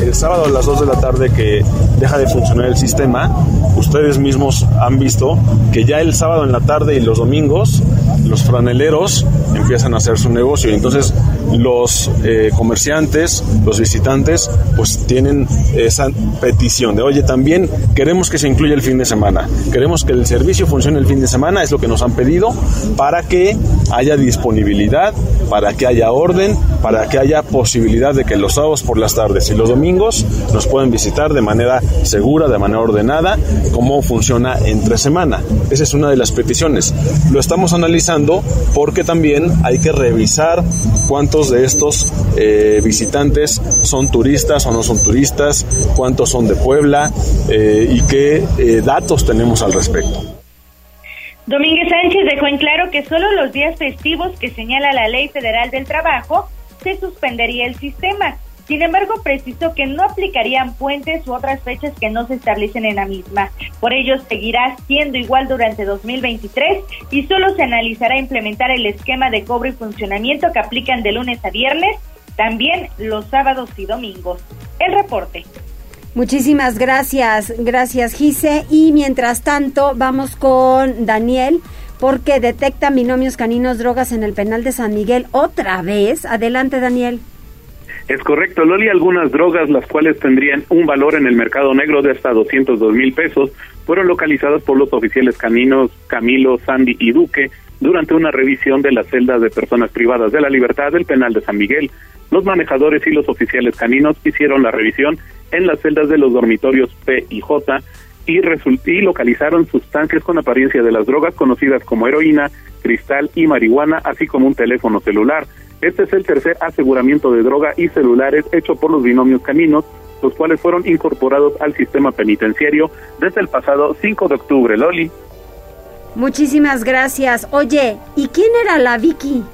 El sábado a las 2 de la tarde que deja de funcionar el sistema, ustedes mismos han visto que ya el sábado en la tarde y los domingos los franeleros empiezan a hacer su negocio. Entonces los eh, comerciantes, los visitantes, pues tienen esa petición de, oye, también queremos que se incluya el fin de semana, queremos que el servicio funcione el fin de semana, es lo que nos han pedido, para que haya disponibilidad, para que haya orden, para que haya posibilidad de que los sábados por las tardes y los domingos nos puedan visitar de manera segura, de manera ordenada, cómo funciona entre semana. Esa es una de las peticiones. Lo estamos analizando porque también hay que revisar cuántos de estos eh, visitantes son turistas o no son turistas, cuántos son de Puebla eh, y qué eh, datos tenemos al respecto. Domínguez Sánchez dejó en claro que solo los días festivos que señala la Ley Federal del Trabajo se suspendería el sistema. Sin embargo, precisó que no aplicarían puentes u otras fechas que no se establecen en la misma. Por ello, seguirá siendo igual durante 2023 y solo se analizará implementar el esquema de cobro y funcionamiento que aplican de lunes a viernes, también los sábados y domingos. El reporte. Muchísimas gracias, gracias Gise. Y mientras tanto, vamos con Daniel, porque detecta binomios caninos drogas en el penal de San Miguel otra vez. Adelante, Daniel. Es correcto, Loli, algunas drogas las cuales tendrían un valor en el mercado negro de hasta 202 mil pesos fueron localizadas por los oficiales caninos Camilo, Sandy y Duque durante una revisión de las celdas de personas privadas de la libertad del penal de San Miguel. Los manejadores y los oficiales caninos hicieron la revisión en las celdas de los dormitorios P y J y, y localizaron sustancias con apariencia de las drogas conocidas como heroína, cristal y marihuana, así como un teléfono celular. Este es el tercer aseguramiento de droga y celulares hecho por los binomios caninos, los cuales fueron incorporados al sistema penitenciario desde el pasado 5 de octubre. Loli. Muchísimas gracias. Oye, ¿y quién era la Vicky?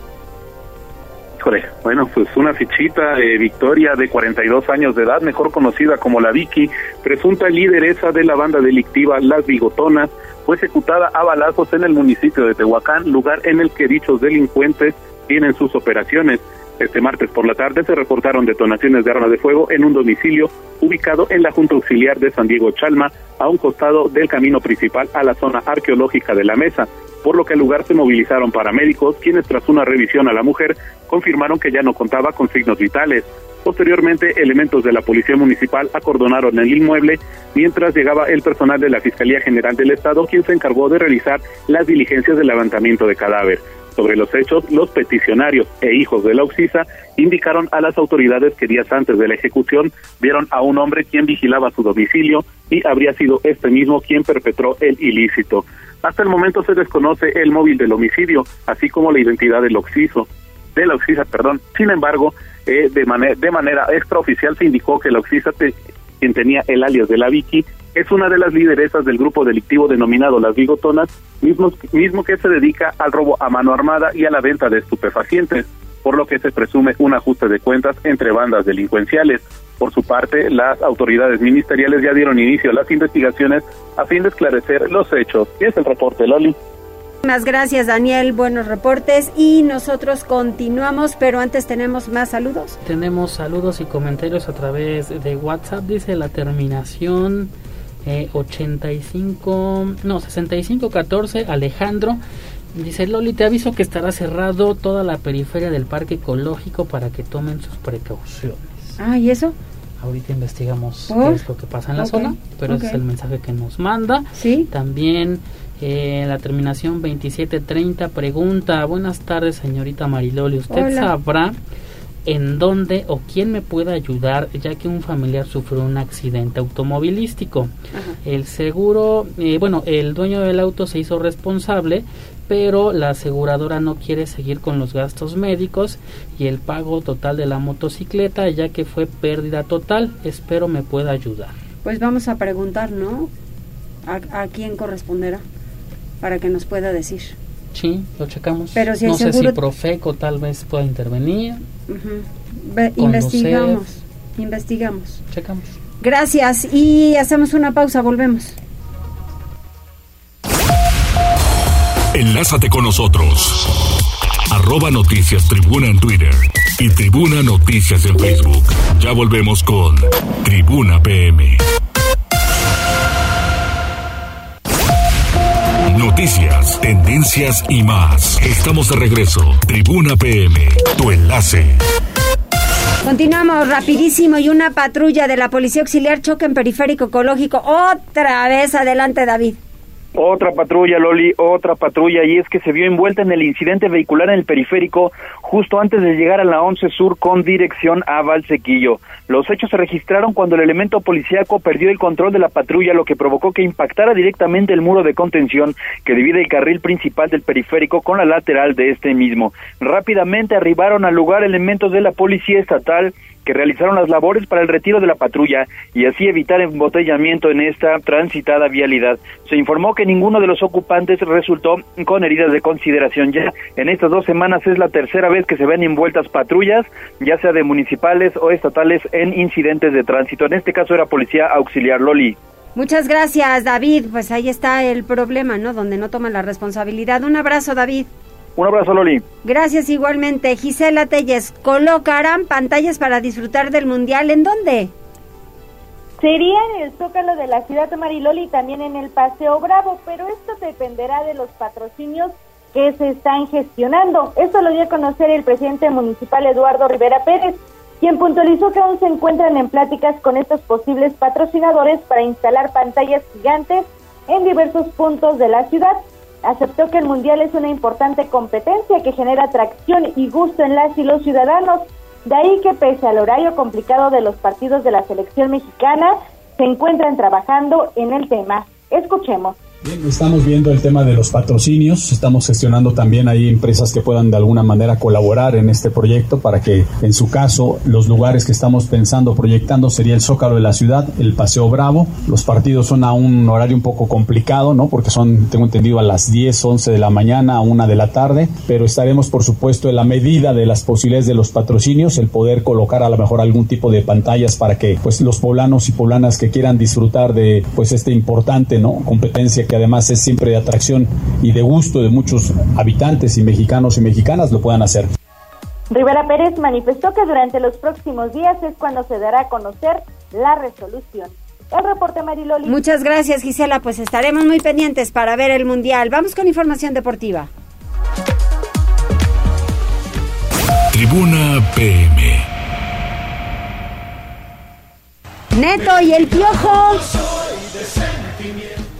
Bueno, pues una fichita de Victoria de 42 años de edad, mejor conocida como la Vicky, presunta lideresa de la banda delictiva Las Bigotonas, fue ejecutada a balazos en el municipio de Tehuacán, lugar en el que dichos delincuentes tienen sus operaciones. Este martes por la tarde se reportaron detonaciones de armas de fuego en un domicilio ubicado en la Junta Auxiliar de San Diego Chalma, a un costado del camino principal a la zona arqueológica de la Mesa, por lo que al lugar se movilizaron paramédicos, quienes tras una revisión a la mujer confirmaron que ya no contaba con signos vitales. Posteriormente, elementos de la Policía Municipal acordonaron el inmueble mientras llegaba el personal de la Fiscalía General del Estado, quien se encargó de realizar las diligencias de levantamiento de cadáver. Sobre los hechos, los peticionarios e hijos de la Oxisa indicaron a las autoridades que días antes de la ejecución vieron a un hombre quien vigilaba su domicilio y habría sido este mismo quien perpetró el ilícito. Hasta el momento se desconoce el móvil del homicidio, así como la identidad del Oxiso, de la Oxisa, perdón. Sin embargo, eh, de, manera de manera extraoficial se indicó que la Oxisa, quien tenía el alias de la Vicky, es una de las lideresas del grupo delictivo denominado Las Bigotonas, mismo, mismo que se dedica al robo a mano armada y a la venta de estupefacientes, por lo que se presume un ajuste de cuentas entre bandas delincuenciales. Por su parte, las autoridades ministeriales ya dieron inicio a las investigaciones a fin de esclarecer los hechos. Y es el reporte, Loli. Muchas gracias Daniel, buenos reportes y nosotros continuamos, pero antes tenemos más saludos. Tenemos saludos y comentarios a través de WhatsApp, dice la terminación 85, eh, no, 6514, Alejandro. Dice Loli, te aviso que estará cerrado toda la periferia del parque ecológico para que tomen sus precauciones. Ah, ¿y eso? Ahorita investigamos qué es lo que pasa en la zona, pero ese es el mensaje que nos manda. Sí. También eh, la terminación 2730 pregunta, buenas tardes señorita Mariloli, ¿usted sabrá en dónde o quién me puede ayudar ya que un familiar sufrió un accidente automovilístico. El seguro, eh, bueno, el dueño del auto se hizo responsable, pero la aseguradora no quiere seguir con los gastos médicos y el pago total de la motocicleta ya que fue pérdida total. Espero me pueda ayudar. Pues vamos a preguntar, ¿no? ¿A, quién corresponderá? Para que nos pueda decir. Sí, lo checamos. Pero si no sé si Profeco tal vez pueda intervenir investigamos, investigamos. Checamos. Gracias y hacemos una pausa, volvemos. Enlázate con nosotros. Arroba Noticias Tribuna en Twitter y Tribuna Noticias en Facebook. Ya volvemos con Tribuna PM. Noticias, tendencias y más. Estamos de regreso. Tribuna PM, tu enlace. Continuamos rapidísimo y una patrulla de la Policía Auxiliar choca en periférico ecológico. Otra vez adelante, David. Otra patrulla, Loli, otra patrulla, y es que se vio envuelta en el incidente vehicular en el periférico justo antes de llegar a la 11 Sur con dirección a Valsequillo. Los hechos se registraron cuando el elemento policíaco perdió el control de la patrulla, lo que provocó que impactara directamente el muro de contención que divide el carril principal del periférico con la lateral de este mismo. Rápidamente arribaron al lugar elementos de la policía estatal, que realizaron las labores para el retiro de la patrulla y así evitar embotellamiento en esta transitada vialidad. Se informó que ninguno de los ocupantes resultó con heridas de consideración. Ya en estas dos semanas es la tercera vez que se ven envueltas patrullas, ya sea de municipales o estatales, incidentes de tránsito. En este caso era policía auxiliar Loli. Muchas gracias, David. Pues ahí está el problema, ¿no? Donde no toman la responsabilidad. Un abrazo, David. Un abrazo, Loli. Gracias igualmente. Gisela Telles, ¿colocarán pantallas para disfrutar del Mundial? ¿En dónde? Sería en el Zócalo de la ciudad de Mariloli y también en el Paseo Bravo, pero esto dependerá de los patrocinios que se están gestionando. Esto lo dio a conocer el presidente municipal Eduardo Rivera Pérez, quien puntualizó que aún se encuentran en pláticas con estos posibles patrocinadores para instalar pantallas gigantes en diversos puntos de la ciudad. Aceptó que el Mundial es una importante competencia que genera atracción y gusto en las y los ciudadanos. De ahí que pese al horario complicado de los partidos de la selección mexicana, se encuentran trabajando en el tema. Escuchemos. Bien, estamos viendo el tema de los patrocinios, estamos gestionando también ahí empresas que puedan de alguna manera colaborar en este proyecto para que en su caso los lugares que estamos pensando, proyectando sería el Zócalo de la ciudad, el Paseo Bravo, los partidos son a un horario un poco complicado, ¿no? Porque son, tengo entendido, a las 10, 11 de la mañana, a una de la tarde, pero estaremos por supuesto en la medida de las posibilidades de los patrocinios, el poder colocar a lo mejor algún tipo de pantallas para que pues los poblanos y poblanas que quieran disfrutar de pues este importante, ¿no? competencia que además es siempre de atracción y de gusto de muchos habitantes y mexicanos y mexicanas lo puedan hacer. Rivera Pérez manifestó que durante los próximos días es cuando se dará a conocer la resolución. El reporte Mariloli. Muchas gracias Gisela, pues estaremos muy pendientes para ver el Mundial. Vamos con información deportiva. Tribuna PM. Neto y el piojo.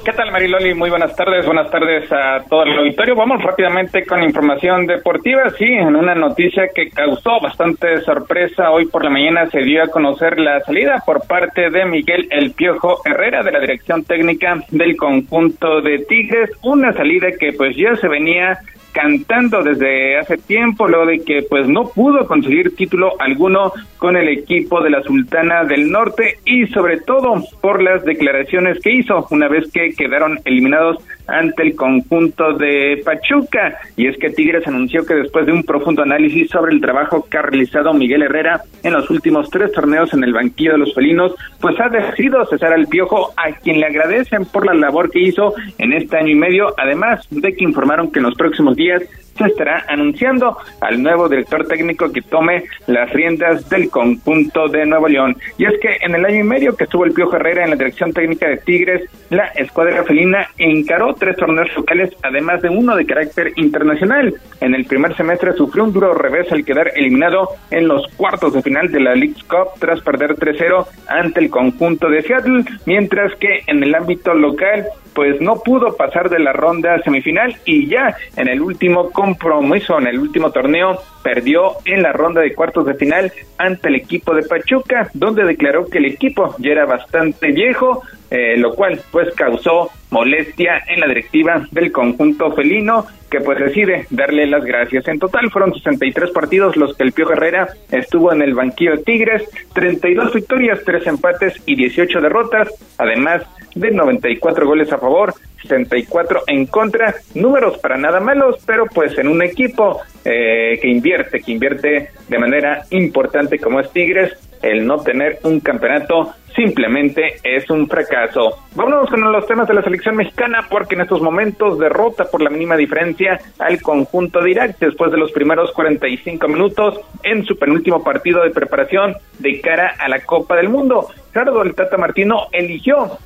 ¿Qué tal Mariloli? Muy buenas tardes, buenas tardes a todo el auditorio. Vamos rápidamente con información deportiva. Sí, en una noticia que causó bastante sorpresa, hoy por la mañana se dio a conocer la salida por parte de Miguel El Piojo Herrera de la dirección técnica del conjunto de Tigres. Una salida que pues ya se venía cantando desde hace tiempo, luego de que pues no pudo conseguir título alguno con el equipo de la Sultana del Norte y sobre todo por las declaraciones que hizo una vez que quedaron eliminados ante el conjunto de Pachuca. Y es que Tigres anunció que después de un profundo análisis sobre el trabajo que ha realizado Miguel Herrera en los últimos tres torneos en el banquillo de los felinos, pues ha decidido cesar al piojo a quien le agradecen por la labor que hizo en este año y medio, además de que informaron que en los próximos días se estará anunciando al nuevo director técnico que tome las riendas del conjunto de Nuevo León. Y es que en el año y medio que estuvo el Piojo Herrera en la dirección técnica de Tigres, la escuadra felina encaró tres torneos locales, además de uno de carácter internacional. En el primer semestre sufrió un duro revés al quedar eliminado en los cuartos de final de la League Cup tras perder 3-0 ante el conjunto de Seattle, mientras que en el ámbito local pues no pudo pasar de la ronda semifinal y ya en el último compromiso, en el último torneo, perdió en la ronda de cuartos de final ante el equipo de Pachuca, donde declaró que el equipo ya era bastante viejo, eh, lo cual pues causó molestia en la directiva del conjunto felino que pues decide darle las gracias. En total fueron 63 partidos los que el Pío Herrera estuvo en el banquillo de Tigres, 32 victorias, 3 empates y 18 derrotas, además de 94 goles a favor, 64 en contra, números para nada malos, pero pues en un equipo eh, que invierte, que invierte de manera importante como es Tigres, el no tener un campeonato simplemente es un fracaso. Vámonos con los temas de la selección mexicana porque en estos momentos derrota por la mínima diferencia al conjunto de Irak después de los primeros 45 minutos en su penúltimo partido de preparación de cara a la Copa del Mundo. Gerardo el Tata Martino eligió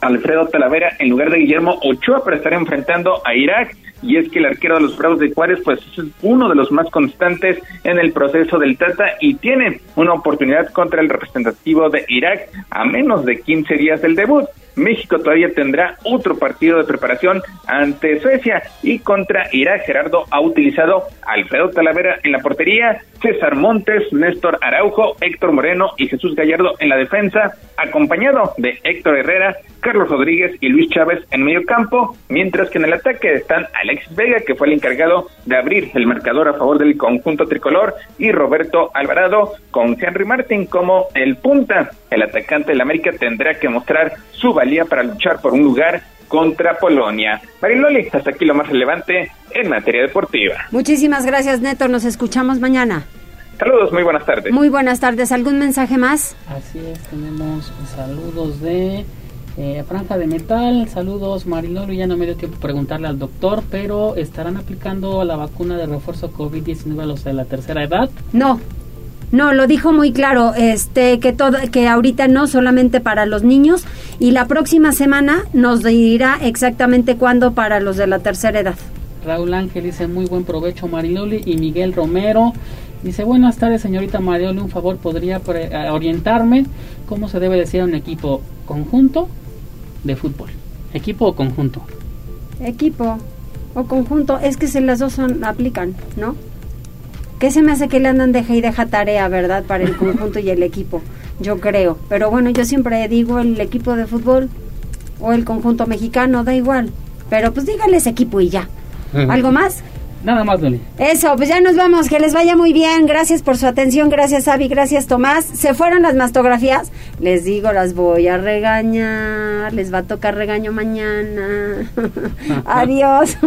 Alfredo Talavera en lugar de Guillermo Ochoa para estar enfrentando a Irak y es que el arquero de los Bravos de Juárez pues es uno de los más constantes en el proceso del Tata y tiene una oportunidad contra el representativo de Irak a menos de 15 días del debut. México todavía tendrá otro partido de preparación ante Suecia y contra Irak. Gerardo ha utilizado Alfredo Talavera en la portería, César Montes, Néstor Araujo, Héctor Moreno y Jesús Gallardo en la defensa, acompañado de Héctor Herrera, Carlos Rodríguez y Luis Chávez en medio campo, mientras que en el ataque están Alex Vega, que fue el encargado de abrir el marcador a favor del conjunto tricolor, y Roberto Alvarado con Henry Martin como el punta. El atacante del América tendrá que mostrar su valía para luchar por un lugar contra Polonia. Mariloli, hasta aquí lo más relevante en materia deportiva. Muchísimas gracias, Neto. Nos escuchamos mañana. Saludos, muy buenas tardes. Muy buenas tardes. ¿Algún mensaje más? Así es, tenemos saludos de eh, Franja de Metal. Saludos, Mariloli. Ya no me dio tiempo preguntarle al doctor, pero ¿estarán aplicando la vacuna de refuerzo COVID-19 a los de la tercera edad? No. No, lo dijo muy claro, este que todo que ahorita no solamente para los niños y la próxima semana nos dirá exactamente cuándo para los de la tercera edad. Raúl Ángel dice muy buen provecho Mariloli y Miguel Romero dice buenas tardes señorita Mariloli, un favor podría orientarme cómo se debe decir a un equipo conjunto de fútbol. ¿Equipo o conjunto? Equipo o conjunto, es que se las dos son aplican, ¿no? ¿Qué se me hace que le andan deja y deja tarea, verdad, para el conjunto y el equipo? Yo creo. Pero bueno, yo siempre digo el equipo de fútbol o el conjunto mexicano, da igual. Pero pues díganles equipo y ya. ¿Algo más? Nada más, Loli. Eso, pues ya nos vamos, que les vaya muy bien. Gracias por su atención, gracias Avi, gracias Tomás. Se fueron las mastografías. Les digo, las voy a regañar. Les va a tocar regaño mañana. Adiós.